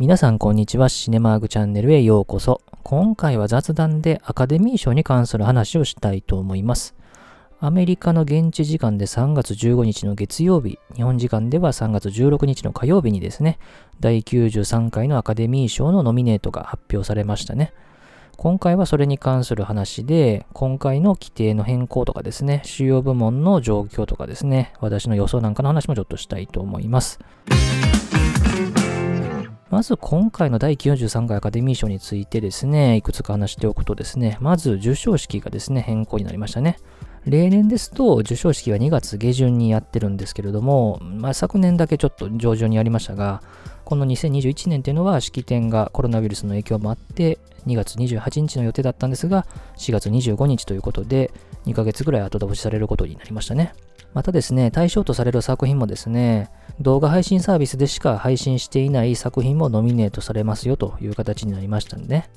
皆さんこんにちは。シネマーグチャンネルへようこそ。今回は雑談でアカデミー賞に関する話をしたいと思います。アメリカの現地時間で3月15日の月曜日、日本時間では3月16日の火曜日にですね、第93回のアカデミー賞のノミネートが発表されましたね。今回はそれに関する話で、今回の規定の変更とかですね、主要部門の状況とかですね、私の予想なんかの話もちょっとしたいと思います。まず今回の第93回アカデミー賞についてですね、いくつか話しておくとですね、まず授賞式がですね、変更になりましたね。例年ですと授賞式は2月下旬にやってるんですけれども、まあ、昨年だけちょっと上旬にやりましたが、この2021年というのは式典がコロナウイルスの影響もあって2月28日の予定だったんですが4月25日ということで2ヶ月ぐらい後倒しされることになりましたね。またですね、対象とされる作品もですね、動画配信サービスでしか配信していない作品もノミネートされますよという形になりましたんでね。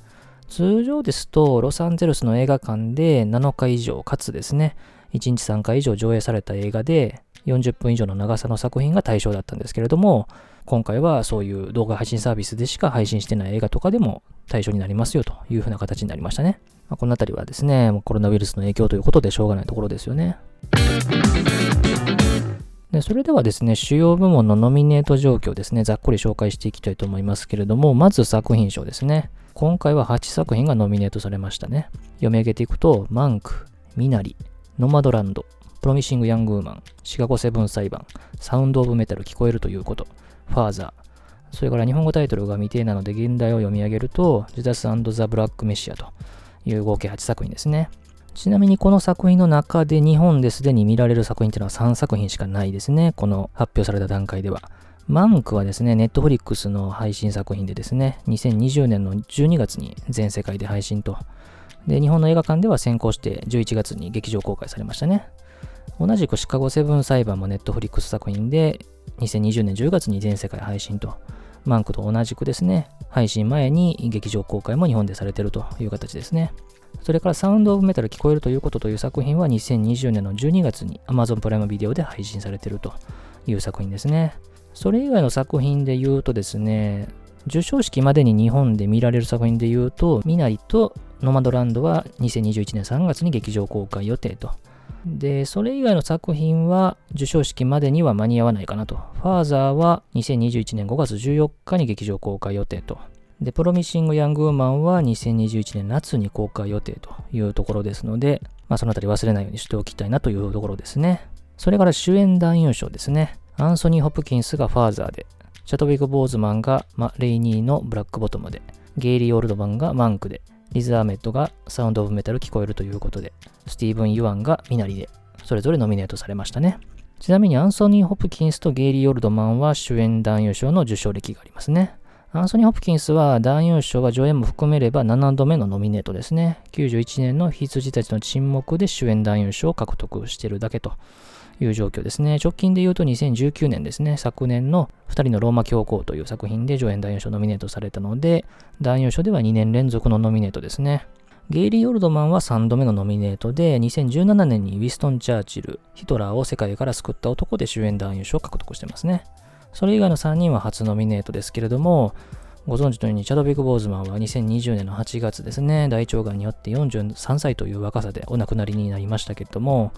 通常ですと、ロサンゼルスの映画館で7日以上、かつですね、1日3回以上上映された映画で、40分以上の長さの作品が対象だったんですけれども、今回はそういう動画配信サービスでしか配信してない映画とかでも対象になりますよというふうな形になりましたね。まあ、このあたりはですね、コロナウイルスの影響ということでしょうがないところですよね。でそれではですね、主要部門のノミネート状況ですね、ざっくり紹介していきたいと思いますけれども、まず作品賞ですね。今回は8作品がノミネートされましたね。読み上げていくと、マンク、ミナリ、ノマドランド、プロミシング・ヤング・ウーマン、シカゴ・セブン裁判、サウンド・オブ・メタル聞こえるということ、ファーザー、それから日本語タイトルが未定なので現代を読み上げると、ジュダスザ・ブラック・メシアという合計8作品ですね。ちなみにこの作品の中で日本ですでに見られる作品っていうのは3作品しかないですね。この発表された段階では。マンクはですね、ネットフリックスの配信作品でですね、2020年の12月に全世界で配信と。で、日本の映画館では先行して11月に劇場公開されましたね。同じくシカゴセブン裁判もネットフリックス作品で2020年10月に全世界配信と。マンクと同じくですね、配信前に劇場公開も日本でされてるという形ですね。それからサウンドオブメタル聞こえるということという作品は2020年の12月に Amazon プライムビデオで配信されてるという作品ですね。それ以外の作品で言うとですね、授賞式までに日本で見られる作品で言うと、ミナリとノマドランドは2021年3月に劇場公開予定と。で、それ以外の作品は授賞式までには間に合わないかなと。ファーザーは2021年5月14日に劇場公開予定と。で、プロミシング・ヤング・ウーマンは2021年夏に公開予定というところですので、まあ、そのあたり忘れないようにしておきたいなというところですね。それから主演男優賞ですね。アンソニー・ホプキンスがファーザーで、チャトウィグ・ボーズマンがマ・レイニーのブラックボトムで、ゲイリー・オールドマンがマンクで、リズ・アーメットがサウンド・オブ・メタル聞こえるということで、スティーブン・ユアンがミナリで、それぞれノミネートされましたね。ちなみにアンソニー・ホプキンスとゲイリー・オルドマンは主演男優賞の受賞歴がありますね。アンソニー・ホプキンスは男優賞は上演も含めれば7度目のノミネートですね。91年の羊たちの沈黙で主演男優賞を獲得してるだけとという状況ですね。直近で言うと2019年ですね。昨年の2人のローマ教皇という作品で上演男優賞ノミネートされたので、男優賞では2年連続のノミネートですね。ゲイリー・オルドマンは3度目のノミネートで、2017年にウィストン・チャーチル、ヒトラーを世界から救った男で主演男優賞を獲得してますね。それ以外の3人は初ノミネートですけれども、ご存知のように、チャドビック・ボーズマンは2020年の8月ですね、大腸がんによって43歳という若さでお亡くなりになりましたけれども、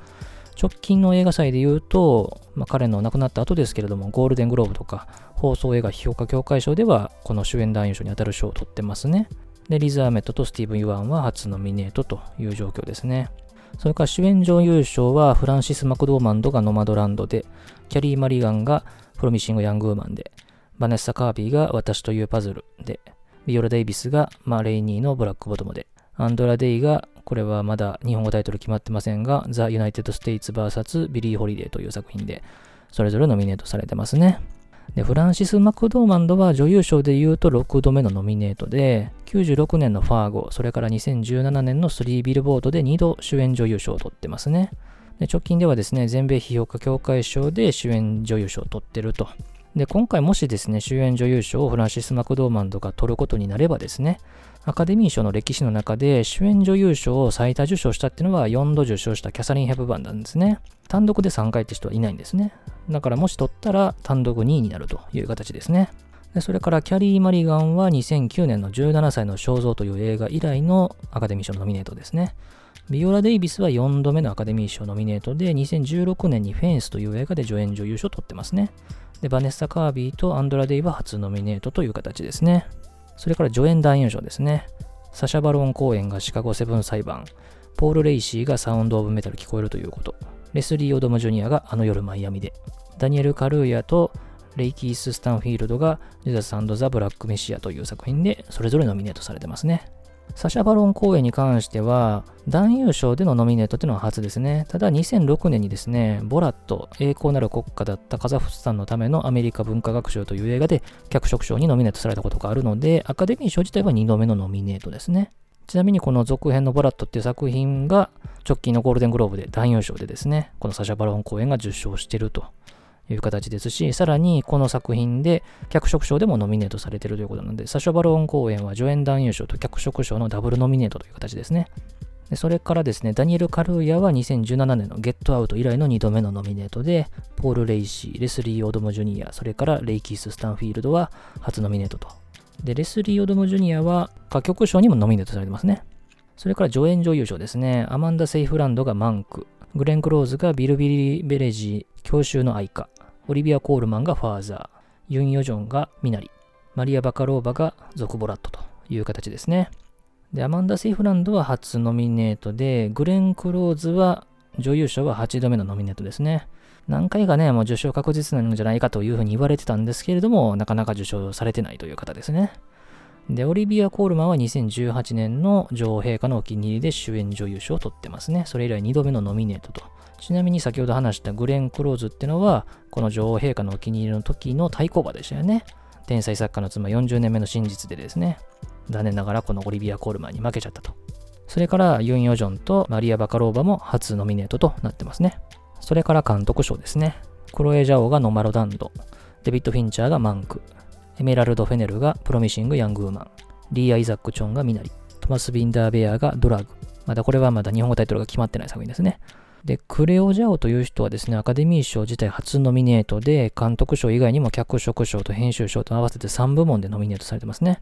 直近の映画祭で言うと、まあ、彼の亡くなった後ですけれども、ゴールデングローブとか、放送映画評価協会賞では、この主演男優賞に当たる賞を取ってますね。で、リザーメットとスティーブン・ユアンは初ノミネートという状況ですね。それから主演女優賞はフランシス・マクドーマンドがノマドランドで、キャリー・マリガンがプロミシング・ヤング・ウーマンで、バネッサ・カービーが私というパズルで、ビオラ・デイビスがマ・レイニーのブラックボトムで、アンドラ・デイが、これはまだ日本語タイトル決まってませんが、ザ・ユナイテッド・ステイツ VS ビリー・ホリデーという作品で、それぞれノミネートされてますね。で、フランシス・マクドーマンドは女優賞で言うと6度目のノミネートで、96年のファーゴ、それから2017年のスリー・ビルボードで2度主演女優賞を取ってますね。で直近ではですね、全米批評家協会賞で主演女優賞を取ってるとで、今回もしですね、主演女優賞をフランシス・マクドーマンドが取ることになればですね、アカデミー賞の歴史の中で主演女優賞を最多受賞したっていうのは4度受賞したキャサリン・ヘプバンなんですね。単独で3回って人はいないんですね。だからもし取ったら単独2位になるという形ですね。でそれからキャリー・マリガンは2009年の17歳の肖像という映画以来のアカデミー賞のノミネートですね。ビオラ・デイビスは4度目のアカデミー賞ノミネートで、2016年にフェンスという映画で助演女優賞を取ってますね。で、バネッサ・カービーとアンドラ・デイは初ノミネートという形ですね。それから助演男優賞ですね。サシャ・バロン・コーエンがシカゴセブン裁判、ポール・レイシーがサウンド・オブ・メタル聞こえるということ、レスリー・オドム・ジュニアがあの夜マイアミで、ダニエル・カルーヤとレイキース・スタンフィールドが Judas and the Black Messiah という作品でそれぞれノミネートされてますね。サシャ・バロン公演に関しては、男優賞でのノミネートっていうのは初ですね。ただ2006年にですね、ボラット、栄光なる国家だったカザフスタンのためのアメリカ文化学賞という映画で脚色賞にノミネートされたことがあるので、アカデミー賞自体は2度目のノミネートですね。ちなみにこの続編のボラットっていう作品が直近のゴールデングローブで男優賞でですね、このサシャ・バロン公演が受賞してるという形ですし、さらにこの作品で脚色賞でもノミネートされているということなので、サシャ・バロン・コーエンは助演男優賞と脚色賞のダブルノミネートという形ですね。でそれからですね、ダニエル・カルーヤは2017年のゲットアウト以来の2度目のノミネートで、ポール・レイシー、レスリー・オドム・ジュニア、それからレイキース・スタンフィールドは初ノミネートと。で、レスリー・オドム・ジュニアは歌曲賞にもノミネートされてますね。それから助演女優賞ですね。アマンダ・セイフライドがマンク、グレン・クローズがビル・ビリ・ベレジ、教習の愛歌、オリビア・コールマンがファーザー、ユン・ヨジョンがミナリ、マリア・バカローバがゾクボラットという形ですね。で、アマンダ・セイフランドは初ノミネートで、グレン・クローズは女優賞は8度目のノミネートですね。何回かね、もう受賞確実なんじゃないかというふうに言われてたんですけれども、なかなか受賞されてないという方ですね。で、オリビア・コールマンは2018年の女王陛下のお気に入りで主演女優賞を取ってますね。それ以来2度目のノミネートとちなみに先ほど話したグレン・クローズってのは、この女王陛下のお気に入りの時の対抗馬でしたよね。天才作家の妻40年目の真実でですね、残念ながらこのオリビア・コールマンに負けちゃったと。それからユン・ヨジョンとマリア・バカローバも初ノミネートとなってますね。それから監督賞ですね。クロエ・ジャオがノマロダンド、デビッド・フィンチャーがマンク、エメラルド・フェネルがプロミシング・ヤング・ウーマン、リー・アイザック・チョンがミナリ、トマス・ビンダー・ベアがドラグ、まだこれはまだ日本語タイトルが決まってない作品ですね。で、クレオ・ジャオという人はですね、アカデミー賞自体初ノミネートで、監督賞以外にも脚色賞と編集賞と合わせて3部門でノミネートされてますね。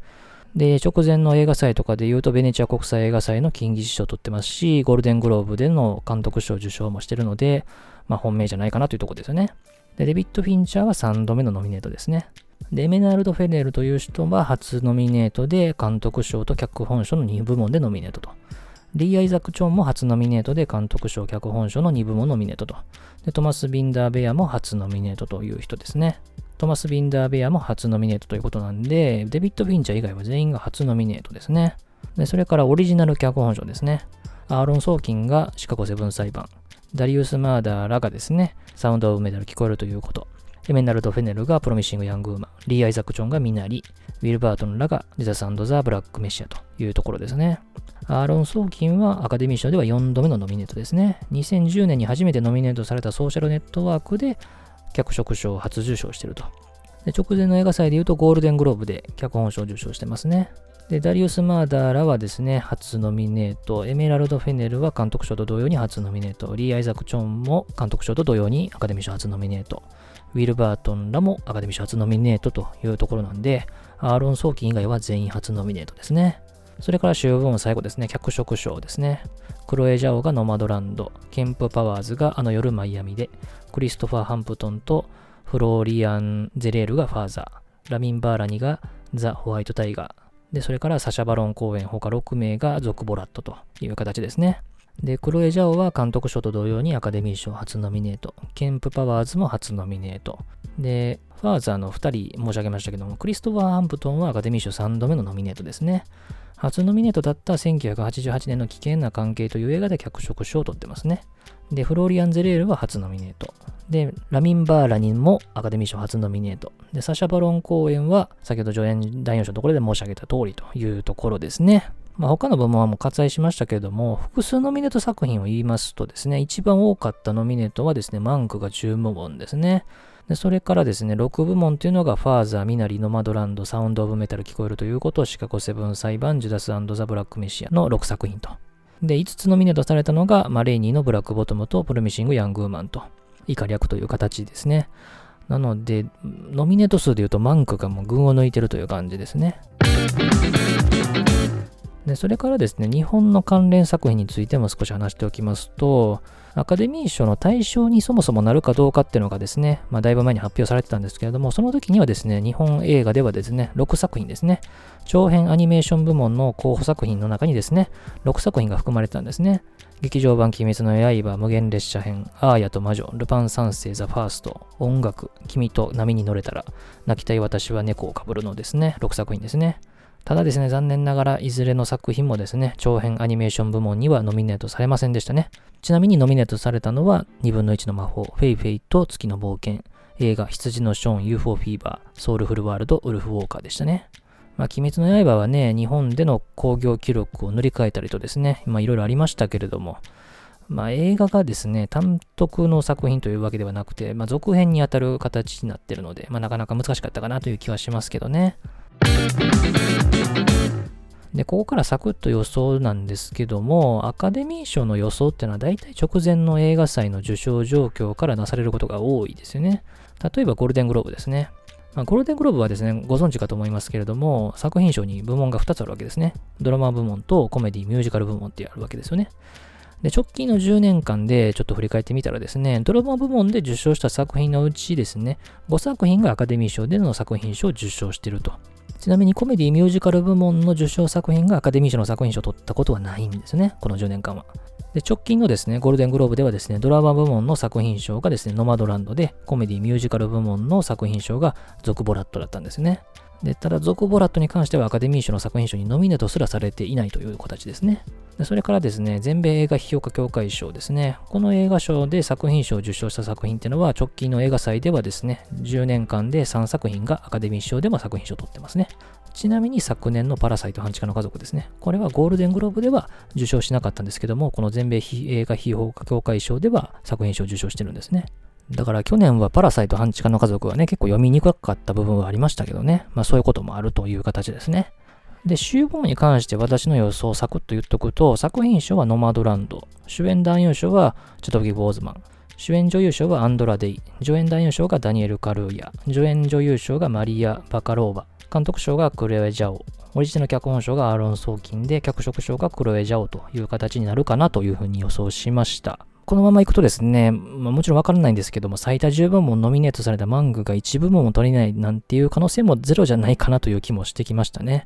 で、直前の映画祭とかで言うと、ベネチア国際映画祭の金獅子賞を取ってますし、ゴールデングローブでの監督賞受賞もしてるので、まあ本命じゃないかなというところですよね。で、デビッド・フィンチャーは3度目のノミネートですね。で、エメナルド・フェネルという人は初ノミネートで、監督賞と脚本賞の2部門でノミネートと。リー・アイザック・チョンも初ノミネートで監督賞、脚本賞の2部門ノミネートと。で、トマス・ビンダー・ベアも初ノミネートという人ですね。トマス・ビンダー・ベアも初ノミネートということなんで、デビッド・フィンチャー以外は全員が初ノミネートですね。で、それからオリジナル脚本賞ですね。アーロン・ソーキンがシカゴセブン裁判。ダリウス・マーダーらがですね、サウンド・オブ・メダル聞こえるということ。エメナルド・フェネルがプロミッシング・ヤング・ウーマン。リー・アイザック・チョンがミナリ。ウィル・バートンらがジザ・サンド・ザ・ブラック・メシアというところですね。アーロン・ソーキンはアカデミー賞では4度目のノミネートですね。2010年に初めてノミネートされたソーシャルネットワークで脚色賞を初受賞していると。直前の映画祭で言うとゴールデングローブで脚本賞を受賞してますね。で、ダリウス・マーダーらはですね、初ノミネート。エメラルド・フェネルは監督賞と同様に初ノミネート。リー・アイザック・チョンも監督賞と同様にアカデミー賞初ノミネート。ウィル・バートンらもアカデミー賞初ノミネートというところなんで、アーロン・ソーキン以外は全員初ノミネートですね。それから主要部門最後ですね、脚色賞ですね。クロエ・ジャオがノマドランド、ケンプ・パワーズがあの夜マイアミで、クリストファー・ハンプトンとフローリアン・ゼレールがファーザー、ラミン・バーラニがザ・ホワイト・タイガー、で、それからサシャ・バロン・コーエン他6名が続・ボラットという形ですね。で、クロエ・ジャオは監督賞と同様にアカデミー賞初ノミネート。ケンプ・パワーズも初ノミネート。で、ファーザーの2人申し上げましたけども、クリストファー・ハンプトンはアカデミー賞3度目のノミネートですね。初ノミネートだった1988年の危険な関係という映画で脚色賞を取ってますね。で、フローリアン・ゼレールは初ノミネート。で、ラミン・バーラニンもアカデミー賞初ノミネート。で、サシャ・バロン公演は先ほど助演男優賞のところで申し上げた通りというところですね。まあ、他の部門はもう割愛しましたけれども、複数ノミネート作品を言いますとですね、一番多かったノミネートはですね、マンクが10部門ですね。でそれからですね、6部門というのが、ファーザー、ミナリ、ノマドランド、サウンド・オブ・メタル聞こえるということを、シカゴ・セブン裁判、ジュダスザ・ブラック・メシアの6作品と。で、5つノミネートされたのが、マレイニーのブラック・ボトムと、プロミシング・ヤング・ウーマンと、以下略という形ですね。なので、ノミネート数で言うとマンクがもう群を抜いてるという感じですね。で、それからですね、日本の関連作品についても少し話しておきますと、アカデミー賞の対象にそもそもなるかどうかっていうのがですね、まあ、だいぶ前に発表されてたんですけれども、その時にはですね、日本映画ではですね、6作品ですね、長編アニメーション部門の候補作品の中にですね、6作品が含まれてたんですね。劇場版鬼滅の刃、無限列車編、アーヤと魔女、ルパン三世、ザ・ファースト、音楽、君と波に乗れたら、泣きたい私は猫をかぶるのですね、6作品ですね。ただですね、残念ながらいずれの作品もですね、長編アニメーション部門にはノミネートされませんでしたね。ちなみにノミネートされたのは、2分の1の魔法、フェイフェイと月の冒険、映画、羊のショーン、UFO フィーバー、ソウルフルワールド、ウルフウォーカーでしたね。まあ、鬼滅の刃はね、日本での興行記録を塗り替えたりとですね、まあいろいろありましたけれども、まあ映画がですね、単独の作品というわけではなくて、まあ続編にあたる形になってるので、まあなかなか難しかったかなという気はしますけどね。で、ここからサクッと予想なんですけども、アカデミー賞の予想っていうのは大体直前の映画祭の受賞状況からなされることが多いですよね。例えばゴールデングローブですね。まあ、ゴールデングローブはですね、ご存知かと思いますけれども、作品賞に部門が2つあるわけですね。ドラマ部門とコメディ、ミュージカル部門ってあるわけですよね。で、直近の10年間でちょっと振り返ってみたらですね、ドラマ部門で受賞した作品のうちですね、5作品がアカデミー賞での作品賞を受賞していると。ちなみにコメディミュージカル部門の受賞作品がアカデミー賞の作品賞を取ったことはないんですね。この10年間は。で、直近のですね、ゴールデングローブではですね、ドラマ部門の作品賞がですね、ノマドランドで、コメディミュージカル部門の作品賞がゾクボラットだったんですね。で、ただ、ゾクボラットに関してはアカデミー賞の作品賞にノミネートすらされていないという形ですね。でそれからですね、全米映画批評家協会賞ですね。この映画賞で作品賞を受賞した作品っていうのは、直近の映画祭ではですね、10年間で3作品がアカデミー賞でも作品賞を取ってますね。ちなみに昨年のパラサイト半地下の家族ですね。これはゴールデングローブでは受賞しなかったんですけども、この全米映画批評家協会賞では作品賞を受賞してるんですね。だから去年はパラサイト半地下の家族はね、結構読みにくかった部分はありましたけどね。まあそういうこともあるという形ですね。で、主要部門に関して私の予想をサクッと言っとくと、作品賞はノマドランド、主演男優賞はチャトギ・ボーズマン、主演女優賞はアンドラ・デイ、助演男優賞がダニエル・カルーヤ、助演女優賞がマリア・バカローバ、監督賞がクロエ・ジャオ、オリジナル脚本賞がアーロン・ソーキンで、脚色賞がクロエ・ジャオという形になるかなというふうに予想しました。このままいくとですね、まあ、もちろんわからないんですけども、最多10部門ノミネートされたマングが1部門も取れないなんていう可能性もゼロじゃないかなという気もしてきましたね。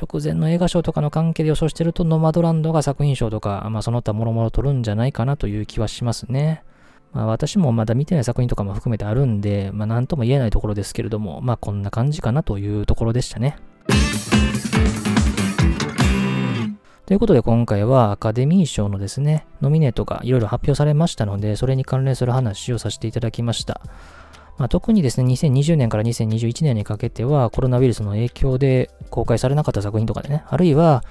直前の映画賞とかの関係で予想してると、ノマドランドが作品賞とか、まあ、その他もろもろ取るんじゃないかなという気はしますね。まあ、私もまだ見てない作品とかも含めてあるんで、まあ、なんとも言えないところですけれども、まあ、こんな感じかなというところでしたね。ということで今回はアカデミー賞のですね、ノミネートがいろいろ発表されましたので、それに関連する話をさせていただきました。まあ、特にですね、2020年から2021年にかけてはコロナウイルスの影響で公開されなかった作品とかでね、あるいは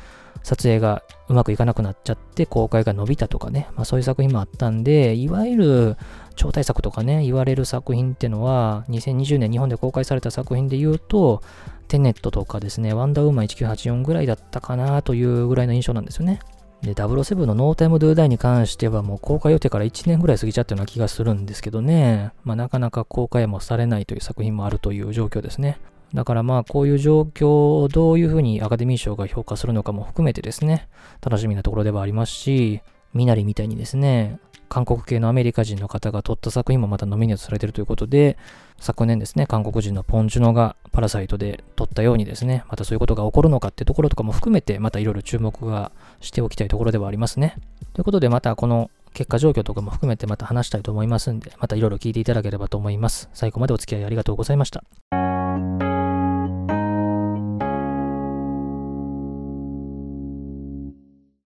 撮影がうまくいかなくなっちゃって公開が伸びたとかね、まあそういう作品もあったんで、いわゆる超大作とかね、言われる作品ってのは、2020年日本で公開された作品で言うと、テネットとかですね、ワンダーウーマン1984ぐらいだったかなというぐらいの印象なんですよね。で、007のノータイムドゥーダイに関してはもう公開予定から1年ぐらい過ぎちゃったような気がするんですけどね、まあなかなか公開もされないという作品もあるという状況ですね。だからまあこういう状況をどういうふうにアカデミー賞が評価するのかも含めてですね、楽しみなところではありますし、ミナリみたいにですね、韓国系のアメリカ人の方が撮った作品もまたノミネートされているということで、昨年ですね、韓国人のポンジュノがパラサイトで撮ったようにですね、またそういうことが起こるのかってところとかも含めて、またいろいろ注目がしておきたいところではありますね。ということで、またこの結果状況とかも含めてまた話したいと思いますんで、またいろいろ聞いていただければと思います。最後までお付き合いありがとうございました。